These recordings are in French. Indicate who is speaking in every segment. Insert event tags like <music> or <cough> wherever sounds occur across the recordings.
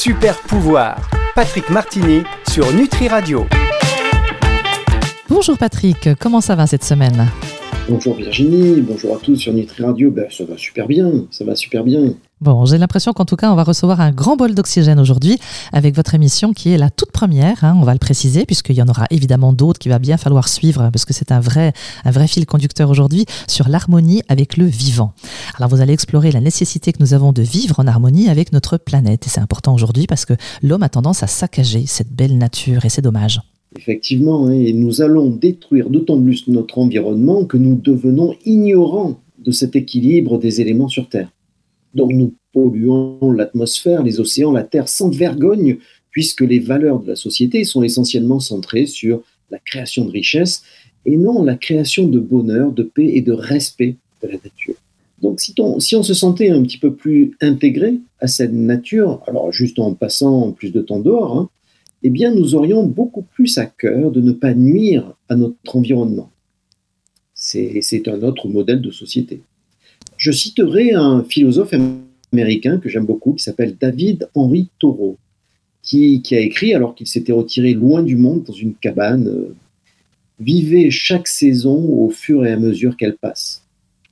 Speaker 1: Super pouvoir. Patrick Martini sur Nutri Radio.
Speaker 2: Bonjour Patrick, comment ça va cette semaine?
Speaker 3: Bonjour Virginie, bonjour à tous sur Nutri Radio. Ben, ça va super bien, ça va super bien.
Speaker 2: Bon, j'ai l'impression qu'en tout cas, on va recevoir un grand bol d'oxygène aujourd'hui avec votre émission qui est la toute première, hein, on va le préciser, puisqu'il y en aura évidemment d'autres qu'il va bien falloir suivre, parce que c'est un vrai, un vrai fil conducteur aujourd'hui sur l'harmonie avec le vivant. Alors, vous allez explorer la nécessité que nous avons de vivre en harmonie avec notre planète. Et c'est important aujourd'hui parce que l'homme a tendance à saccager cette belle nature et c'est dommage.
Speaker 3: Effectivement, hein, et nous allons détruire d'autant plus notre environnement que nous devenons ignorants de cet équilibre des éléments sur Terre. Donc nous polluons l'atmosphère, les océans, la terre sans vergogne, puisque les valeurs de la société sont essentiellement centrées sur la création de richesses et non la création de bonheur, de paix et de respect de la nature. Donc si on, se sentait un petit peu plus intégré à cette nature, alors juste en passant plus de temps dehors, hein, eh bien nous aurions beaucoup plus à cœur de ne pas nuire à notre environnement. C'est un autre modèle de société. Je citerai un philosophe américain que j'aime beaucoup, qui s'appelle David Henry Thoreau, qui, a écrit, alors qu'il s'était retiré loin du monde dans une cabane, euh, Vivez chaque saison au fur et à mesure qu'elle passe.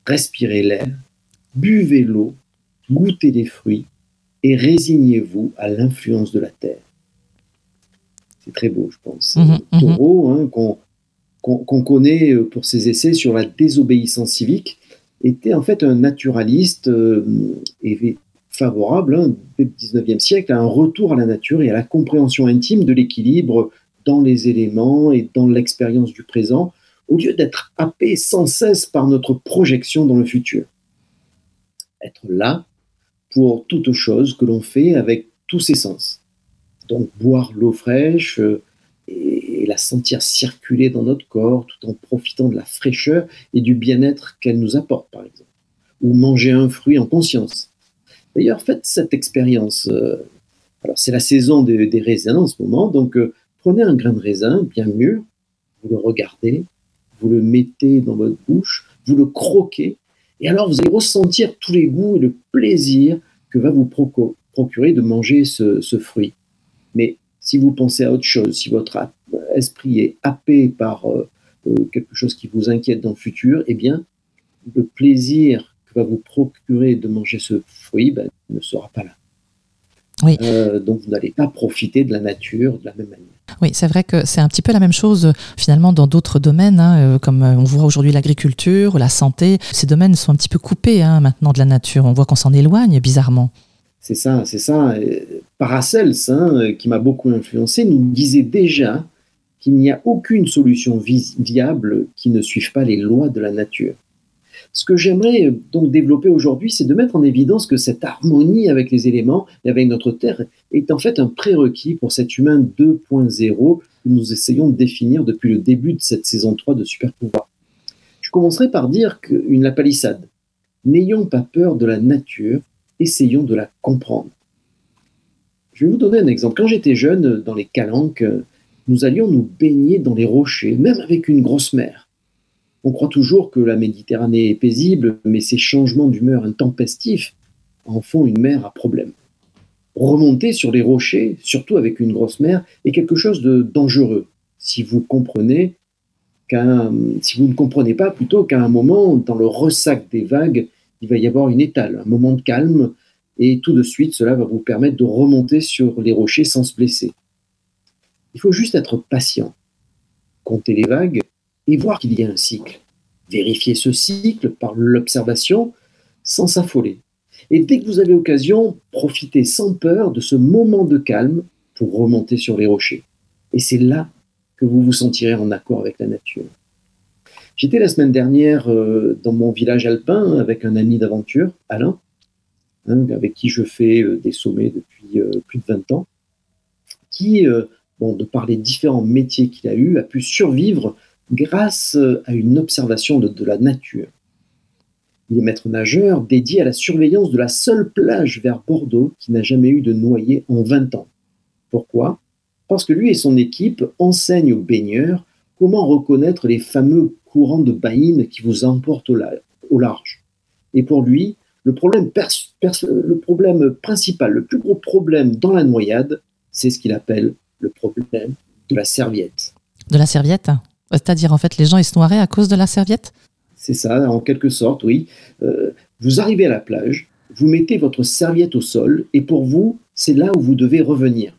Speaker 3: Respirez l'air, buvez l'eau, goûtez les fruits et résignez-vous à l'influence de la terre. C'est très beau, je pense. Mhm, mhm. Thoreau, hein, qu'on connaît euh, pour ses essais sur la désobéissance civique, était en fait un naturaliste euh, et favorable, hein, dès le 19e siècle, à un retour à la nature et à la compréhension intime de l'équilibre dans les éléments et dans l'expérience du présent, au lieu d'être happé sans cesse par notre projection dans le futur. Être là pour toute chose que l'on fait avec tous ses sens. Donc boire l'eau fraîche, euh, la sentir circuler dans notre corps tout en profitant de la fraîcheur et du bien-être qu'elle nous apporte, par exemple. Ou manger un fruit en conscience. D'ailleurs, faites cette expérience. Euh, alors, c'est la saison des, raisins en ce moment, donc euh, prenez un grain de raisin bien mûr, vous le regardez, vous le mettez dans votre bouche, vous le croquez, et alors vous allez ressentir tous les goûts et le plaisir que va vous procurer de manger ce, ce fruit. Mais si vous pensez à autre chose, si votre esprit est happé par euh, euh, quelque chose qui vous inquiète dans le futur, eh bien, le plaisir que va vous procurer de manger ce fruit ben, ne sera pas là. Oui. Euh, donc vous n'allez pas profiter de la nature de la même manière.
Speaker 2: Oui, c'est vrai que c'est un petit peu la même chose finalement dans d'autres domaines, hein, comme on voit aujourd'hui l'agriculture, la santé. Ces domaines sont un petit peu coupés hein, maintenant de la nature. On voit qu'on s'en éloigne bizarrement.
Speaker 3: C'est ça, c'est ça. Paracels, hein, qui m'a beaucoup influencé, nous disait déjà qu'il n'y a aucune solution viable qui ne suive pas les lois de la nature. Ce que j'aimerais euh, donc développer aujourd'hui, c'est de mettre en évidence que cette harmonie avec les éléments et avec notre Terre est en fait un prérequis pour cet humain 2.0 que nous essayons de définir depuis le début de cette saison 3 de Super Pouvoir. Je commencerai par dire qu'une la palissade. N'ayons pas peur de la nature, essayons de la comprendre. Je vais vous donner un exemple. Quand j'étais jeune, dans les calanques, nous allions nous baigner dans les rochers, même avec une grosse mer. On croit toujours que la Méditerranée est paisible, mais ces changements d'humeur intempestifs en font une mer à problème. Remonter sur les rochers, surtout avec une grosse mer, est quelque chose de dangereux, si vous comprenez si vous ne comprenez pas plutôt qu'à un moment, dans le ressac des vagues, il va y avoir une étale, un moment de calme, et tout de suite, cela va vous permettre de remonter sur les rochers sans se blesser. Il faut juste être patient, compter les vagues et voir qu'il y a un cycle. Vérifier ce cycle par l'observation sans s'affoler. Et dès que vous avez l'occasion, profitez sans peur de ce moment de calme pour remonter sur les rochers. Et c'est là que vous vous sentirez en accord avec la nature. J'étais la semaine dernière euh, dans mon village alpin avec un ami d'aventure, Alain, hein, avec qui je fais euh, des sommets depuis euh, plus de 20 ans, qui, bon, de par les différents métiers qu'il a eus, a pu survivre grâce à une observation de, la nature. Il est maître nageur dédié à la surveillance de la seule plage vers Bordeaux qui n'a jamais eu de noyé en 20 ans. Pourquoi? Parce que lui et son équipe enseignent aux baigneurs comment reconnaître les fameux courant de baïne qui vous emporte au, large. Et pour lui, le problème principal, le plus gros problème dans la noyade, c'est ce qu'il appelle le problème de la serviette.
Speaker 2: De la serviette C'est-à-dire, en fait, les gens, ils se noieraient à cause de la serviette?
Speaker 3: C'est ça, en quelque sorte, oui. Euh, vous arrivez à la plage, vous mettez votre serviette au sol, et pour vous, c'est là où vous devez revenir.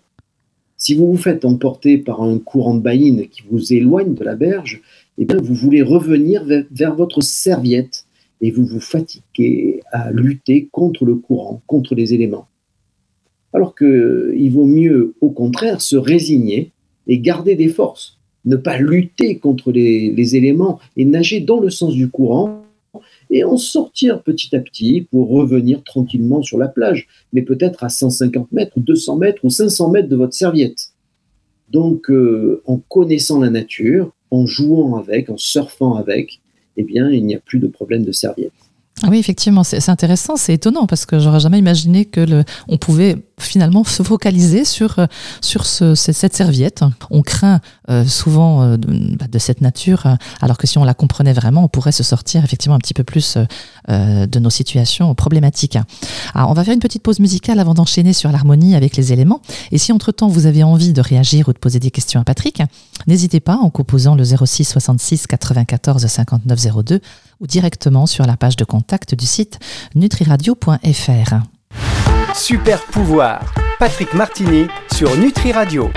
Speaker 3: Si vous vous faites emporter par un courant de baïne qui vous éloigne de la berge, eh bien, vous voulez revenir vers votre serviette et vous vous fatiguez à lutter contre le courant, contre les éléments. Alors qu'il vaut mieux, au contraire, se résigner et garder des forces, ne pas lutter contre les, éléments et nager dans le sens du courant et en sortir petit à petit pour revenir tranquillement sur la plage, mais peut-être à 150 mètres, ou 200 mètres ou 500 mètres de votre serviette. Donc, euh, en connaissant la nature, en jouant avec, en surfant avec, eh bien, il n'y a plus de problème de serviette.
Speaker 2: Ah oui, effectivement, c'est intéressant, c'est étonnant parce que j'aurais jamais imaginé que le, on pouvait finalement se focaliser sur, euh, sur ce, cette serviette. On craint euh, souvent euh, bah, de, cette nature, alors que si on la comprenait vraiment, on pourrait se sortir effectivement un petit peu plus de nos situations problématiques. Alors, on va faire une petite pause musicale avant d'enchaîner sur l'harmonie avec les éléments. Et si entre-temps vous avez envie de réagir ou de poser des questions à Patrick, n'hésitez pas en composant le 06 66 94 59 02 ou directement sur la page de contact du site nutriradio.fr.
Speaker 1: Super pouvoir, Patrick Martini sur Nutri Radio.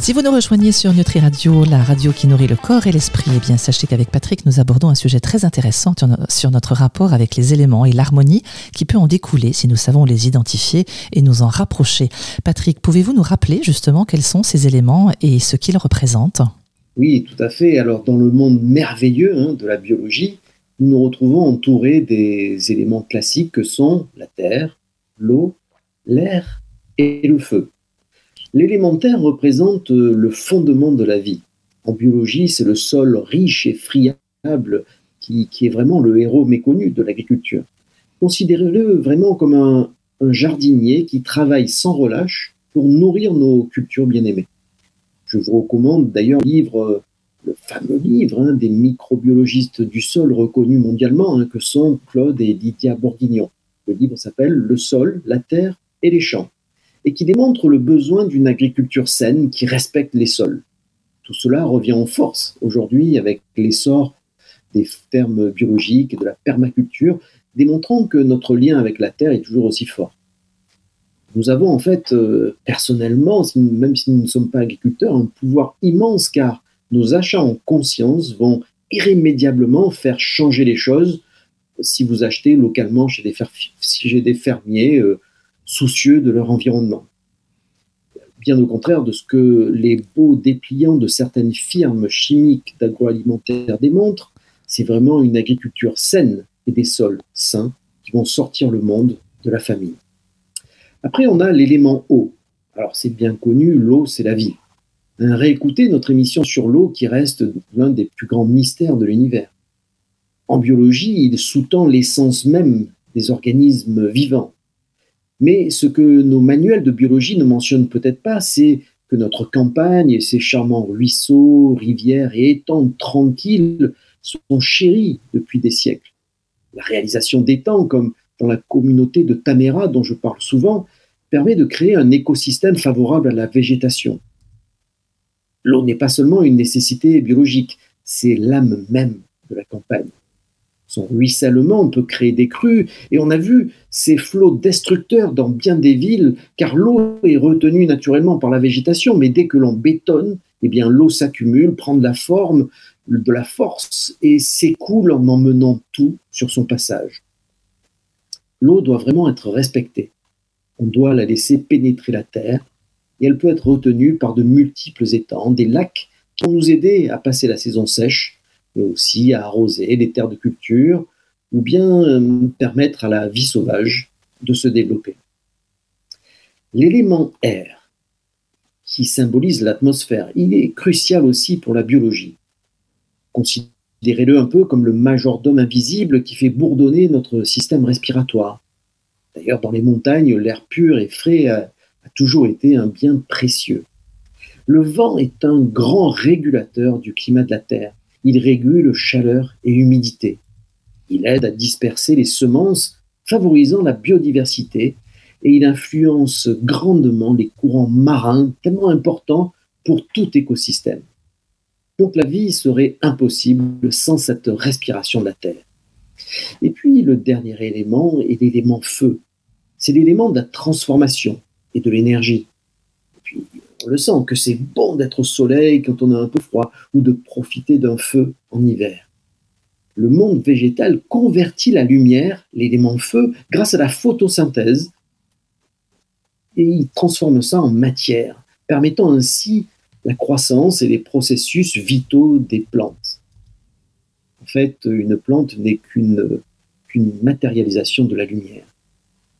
Speaker 2: Si vous nous rejoignez sur Nutri Radio, la radio qui nourrit le corps et l'esprit, eh bien sachez qu'avec Patrick, nous abordons un sujet très intéressant sur notre rapport avec les éléments et l'harmonie qui peut en découler si nous savons les identifier et nous en rapprocher. Patrick, pouvez-vous nous rappeler justement quels sont ces éléments et ce qu'ils représentent?
Speaker 3: Oui, tout à fait. Alors, dans le monde merveilleux hein, de la biologie, nous nous retrouvons entourés des éléments classiques que sont la terre, l'eau, l'air et le feu. L'élémentaire représente le fondement de la vie. En biologie, c'est le sol riche et friable qui, est vraiment le héros méconnu de l'agriculture. Considérez-le vraiment comme un jardinier qui travaille sans relâche pour nourrir nos cultures bien-aimées. Je vous recommande d'ailleurs le euh, fameux livre hein, des microbiologistes du sol reconnus mondialement, hein, que sont Claude et Lydia Bourguignon. Le livre s'appelle Le sol, la terre et les champs, et qui démontre le besoin d'une agriculture saine qui respecte les sols. Tout cela revient en force aujourd'hui avec l'essor des fermes biologiques et de la permaculture, démontrant que notre lien avec la terre est toujours aussi fort nous avons en fait, euh, personnellement, même si nous ne sommes pas agriculteurs, un pouvoir immense car nos achats en conscience vont irrémédiablement faire changer les choses si vous achetez localement chez des, fermiers euh, soucieux de leur environnement. Bien au contraire de ce que les beaux dépliants de certaines firmes chimiques d'agroalimentaire démontrent, c'est vraiment une agriculture saine et des sols sains qui vont sortir le monde de la famine. Après, on a l'élément eau. Alors, c'est bien connu, l'eau, c'est la vie. Réécoutez notre émission sur l'eau qui reste l'un des plus grands mystères de l'univers. En biologie, il sous-tend l'essence même des organismes vivants. Mais ce que nos manuels de biologie ne mentionnent peut-être pas, c'est que notre campagne et ses charmants ruisseaux, rivières et étangs tranquilles sont chéris depuis des siècles. La réalisation d'étangs comme dans la communauté de Tamera dont je parle souvent, permet de créer un écosystème favorable à la végétation. L'eau n'est pas seulement une nécessité biologique, c'est l'âme même de la campagne. Son ruissellement peut créer des crues, et on a vu ces flots destructeurs dans bien des villes, car l'eau est retenue naturellement par la végétation, mais dès que l'on bétonne, eh bien l'eau s'accumule, prend de la forme, de la force, et s'écoule en emmenant tout sur son passage l'eau doit vraiment être respectée. On doit la laisser pénétrer la terre et elle peut être retenue par de multiples étangs, des lacs qui vont nous aider à passer la saison sèche, mais aussi à arroser les terres de culture ou bien euh, permettre à la vie sauvage de se développer. L'élément air, qui symbolise l'atmosphère, il est crucial aussi pour la biologie. Considérez-le un peu comme le majordome invisible qui fait bourdonner notre système respiratoire. D'ailleurs, dans les montagnes, l'air pur et frais a, toujours été un bien précieux. Le vent est un grand régulateur du climat de la Terre. Il régule chaleur et humidité. Il aide à disperser les semences, favorisant la biodiversité, et il influence grandement les courants marins, tellement importants pour tout écosystème. Donc la vie serait impossible sans cette respiration de la Terre. Et puis le dernier élément est l'élément feu. C'est l'élément de la transformation et de l'énergie. On le sent que c'est bon d'être au soleil quand on a un peu froid ou de profiter d'un feu en hiver. Le monde végétal convertit la lumière, l'élément feu, grâce à la photosynthèse et il transforme ça en matière, permettant ainsi la croissance et les processus vitaux des plantes. En fait, une plante n'est qu'une matérialisation de la lumière.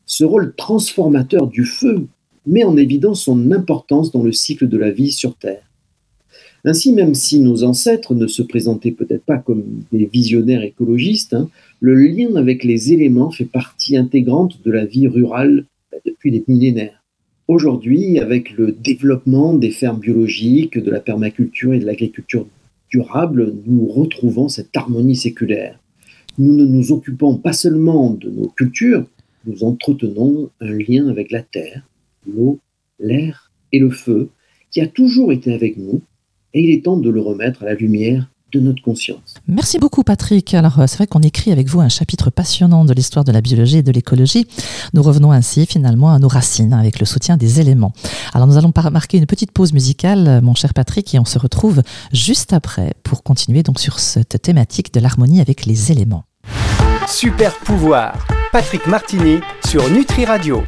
Speaker 3: Ce rôle transformateur du feu met en évidence son importance dans le cycle de la vie sur Terre. Ainsi, même si nos ancêtres ne se présentaient peut-être pas comme des visionnaires écologistes, hein, le lien avec les éléments fait partie intégrante de la vie rurale depuis des millénaires. Aujourd'hui, avec le développement des fermes biologiques, de la permaculture et de l'agriculture durable, nous retrouvons cette harmonie séculaire. Nous ne nous occupons pas seulement de nos cultures, nous entretenons un lien avec la terre, l'eau, l'air et le feu, qui a toujours été avec nous, et il est temps de le remettre à la lumière de notre conscience.
Speaker 2: Merci beaucoup Patrick. Alors euh, c'est vrai qu'on écrit avec vous un chapitre passionnant de l'histoire de la biologie et de l'écologie. Nous revenons ainsi finalement à nos racines avec le soutien des éléments. Alors nous allons marquer une petite pause musicale, euh, mon cher Patrick, et on se retrouve juste après pour continuer donc sur cette thématique de l'harmonie avec les éléments.
Speaker 1: Super pouvoir, Patrick Martini sur Nutri Radio.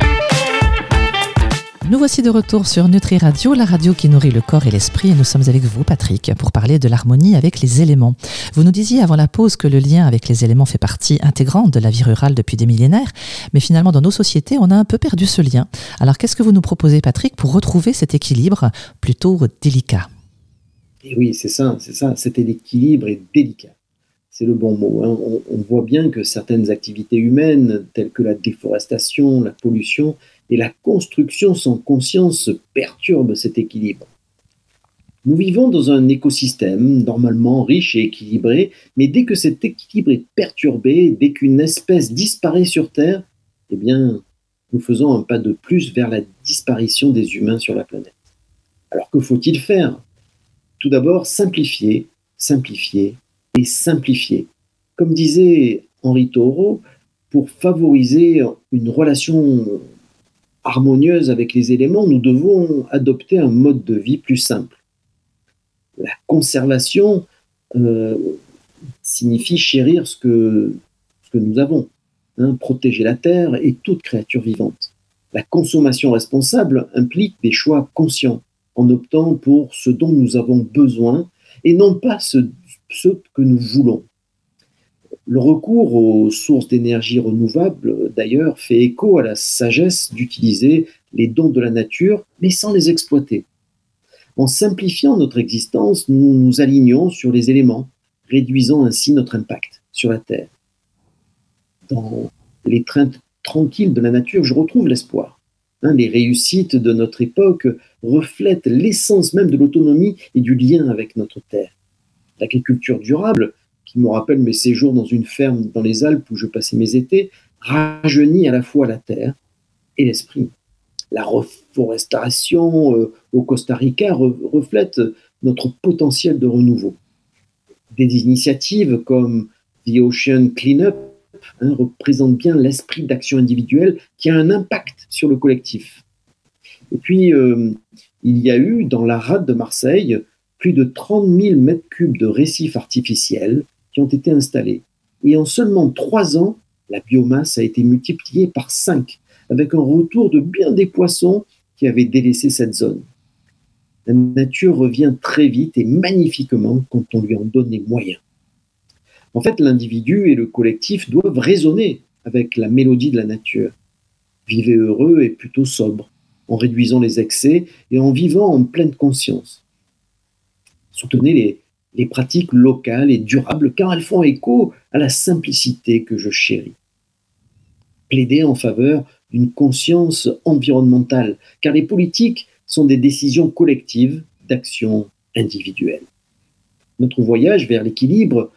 Speaker 2: Nous voici de retour sur Nutri Radio, la radio qui nourrit le corps et l'esprit, et nous sommes avec vous, Patrick, pour parler de l'harmonie avec les éléments. Vous nous disiez avant la pause que le lien avec les éléments fait partie intégrante de la vie rurale depuis des millénaires, mais finalement, dans nos sociétés, on a un peu perdu ce lien. Alors, qu'est-ce que vous nous proposez, Patrick, pour retrouver cet équilibre plutôt délicat?
Speaker 3: Et Oui, c'est ça, c'est ça, cet équilibre est délicat c'est le bon mot. Hein. On, voit bien que certaines activités humaines, telles que la déforestation, la pollution, et la construction sans conscience perturbe cet équilibre. Nous vivons dans un écosystème normalement riche et équilibré, mais dès que cet équilibre est perturbé, dès qu'une espèce disparaît sur Terre, eh bien, nous faisons un pas de plus vers la disparition des humains sur la planète. Alors que faut-il faire? Tout d'abord, simplifier, simplifier et simplifier. Comme disait Henri Thoreau, pour favoriser une relation harmonieuse avec les éléments, nous devons adopter un mode de vie plus simple. La conservation euh, signifie chérir ce que, nous avons, hein, protéger la terre et toute créature vivante. La consommation responsable implique des choix conscients en optant pour ce dont nous avons besoin et non pas ce que nous voulons. Le recours aux sources d'énergie renouvelables, d'ailleurs, fait écho à la sagesse d'utiliser les dons de la nature, mais sans les exploiter. En simplifiant notre existence, nous nous alignons sur les éléments, réduisant ainsi notre impact sur la Terre. Dans l'étreinte tranquille de la nature, je retrouve l'espoir. Hein, les réussites de notre époque reflètent l'essence même de l'autonomie et du lien avec notre Terre. L'agriculture durable qui me rappelle mes séjours dans une ferme dans les Alpes où je passais mes étés, rajeunit à la fois la terre et l'esprit. La reforestation euh, au Costa Rica reflète notre potentiel de renouveau. Des initiatives comme The Ocean Cleanup hein, représentent bien l'esprit d'action individuelle qui a un impact sur le collectif. Et puis, euh, il y a eu dans la rade de Marseille plus de 30 000 mètres cubes de récifs artificiels qui ont été installés. Et en seulement trois ans, la biomasse a été multipliée par cinq, avec un retour de bien des poissons qui avaient délaissé cette zone. La nature revient très vite et magnifiquement quand on lui en donne les moyens. En fait, l'individu et le collectif doivent raisonner avec la mélodie de la nature. Vivez heureux et plutôt sobre, en réduisant les excès et en vivant en pleine conscience. Soutenez les, les pratiques locales et durables car elles font écho à la simplicité que je chéris. Plaider en faveur d'une conscience environnementale car les politiques sont des décisions collectives d'action individuelle. Notre voyage vers l'équilibre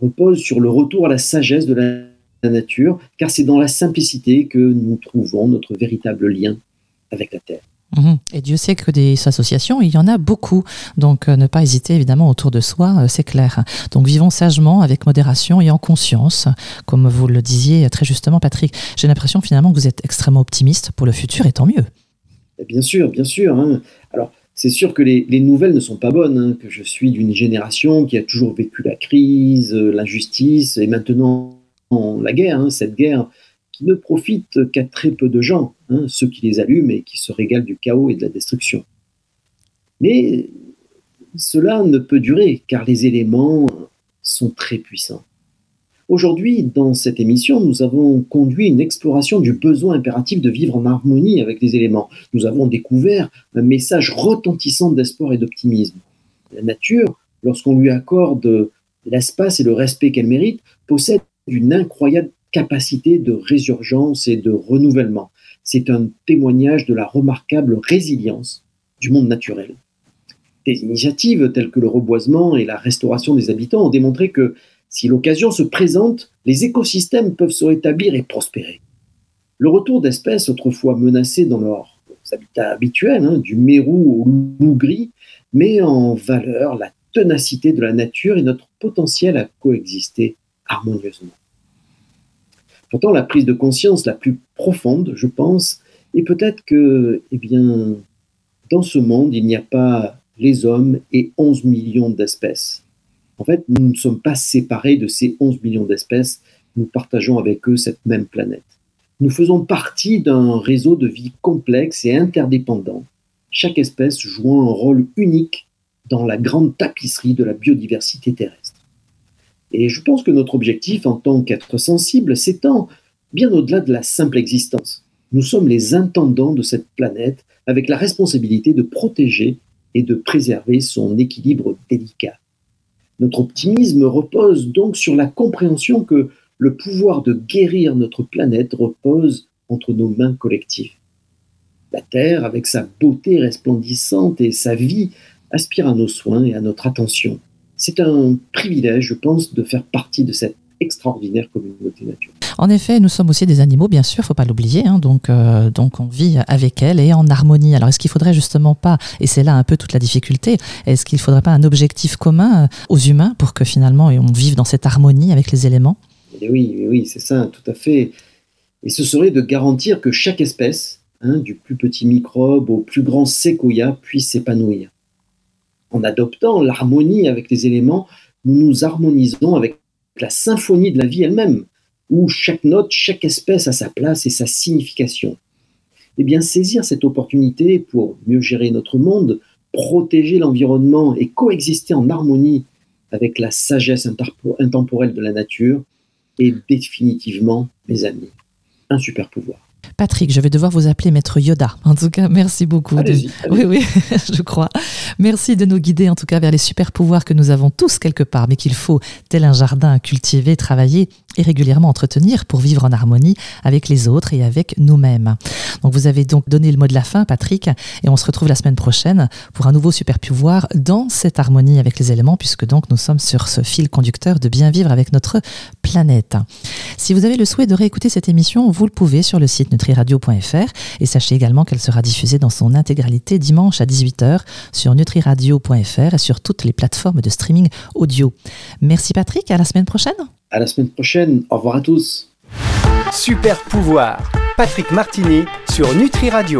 Speaker 3: repose sur le retour à la sagesse de la nature, car c'est dans la simplicité que nous trouvons notre véritable lien avec la Terre.
Speaker 2: Mhm. Et Dieu sait que des associations, il y en a beaucoup. Donc euh, ne pas hésiter évidemment autour de soi, euh, c'est clair. Donc vivons sagement, avec modération et en conscience, comme vous le disiez très justement Patrick. J'ai l'impression finalement que vous êtes extrêmement optimiste pour le futur et tant mieux.
Speaker 3: Bien sûr, bien sûr. Hein. Alors c'est sûr que les, nouvelles ne sont pas bonnes, hein, que je suis d'une génération qui a toujours vécu la crise, euh, l'injustice et maintenant la guerre, hein, cette guerre ne profite qu'à très peu de gens, hein, ceux qui les allument et qui se régalent du chaos et de la destruction. Mais cela ne peut durer car les éléments sont très puissants. Aujourd'hui, dans cette émission, nous avons conduit une exploration du besoin impératif de vivre en harmonie avec les éléments. Nous avons découvert un message retentissant d'espoir et d'optimisme. La nature, lorsqu'on lui accorde l'espace et le respect qu'elle mérite, possède une incroyable capacité de résurgence et de renouvellement. C'est un témoignage de la remarquable résilience du monde naturel. Des initiatives telles que le reboisement et la restauration des habitants ont démontré que si l'occasion se présente, les écosystèmes peuvent se rétablir et prospérer. Le retour d'espèces autrefois menacées dans leurs habitats habituels, hein, du mérou au loup gris, met en valeur la ténacité de la nature et notre potentiel à coexister harmonieusement. Pourtant, la prise de conscience la plus profonde, je pense, est peut-être que, eh dans ce monde, il n'y a pas les hommes et 11 millions d'espèces. En fait, nous ne sommes pas séparés de ces 11 millions d'espèces, nous partageons avec eux cette même planète. Nous faisons partie d'un réseau de vie complexe et interdépendant, chaque espèce jouant un rôle unique dans la grande tapisserie de la biodiversité terrestre. Et je pense que notre objectif en tant qu'être sensible s'étend bien au-delà de la simple existence. Nous sommes les intendants de cette planète avec la responsabilité de protéger et de préserver son équilibre délicat. Notre optimisme repose donc sur la compréhension que le pouvoir de guérir notre planète repose entre nos mains collectives. La Terre, avec sa beauté resplendissante et sa vie, aspire à nos soins et à notre attention c'est un privilège, je pense, de faire partie de cette extraordinaire communauté nature.
Speaker 2: En effet, nous sommes aussi des animaux, bien sûr, faut pas l'oublier. Hein, donc, euh, donc, on vit avec elles et en harmonie. Alors, est-ce qu'il faudrait justement pas, et c'est là un peu toute la difficulté, est-ce qu'il faudrait pas un objectif commun euh, aux humains pour que finalement on vive dans cette harmonie avec les éléments?
Speaker 3: Et Oui, oui, c'est ça, tout à fait. Et ce serait de garantir que chaque espèce, hein, du plus petit microbe au plus grand séquoia, puisse s'épanouir en adoptant l'harmonie avec les éléments, nous nous harmonisons avec la symphonie de la vie elle-même, où chaque note, chaque espèce a sa place et sa signification. Eh bien, saisir cette opportunité pour mieux gérer notre monde, protéger l'environnement et coexister en harmonie avec la sagesse intemporelle de la nature est définitivement, mes amis, un super pouvoir.
Speaker 2: Patrick, je vais devoir vous appeler Maître Yoda. En tout cas, merci beaucoup. Oui, oui, <laughs> je crois. Merci de nous guider en tout cas vers les super pouvoirs que nous avons tous quelque part, mais qu'il faut, tel un jardin, cultiver, travailler et régulièrement entretenir pour vivre en harmonie avec les autres et avec nous-mêmes. Donc vous avez donc donné le mot de la fin, Patrick, et on se retrouve la semaine prochaine pour un nouveau super pouvoir dans cette harmonie avec les éléments, puisque donc nous sommes sur ce fil conducteur de bien vivre avec notre planète. Si vous avez le souhait de réécouter cette émission, vous le pouvez sur le site nutriradio.fr et sachez également qu'elle sera diffusée dans son intégralité dimanche à 18h sur nutriradio.fr et sur toutes les plateformes de streaming audio. Merci Patrick, à la semaine prochaine.
Speaker 3: À la semaine prochaine. Au revoir à tous.
Speaker 1: Super pouvoir. Patrick Martini sur Nutri Radio.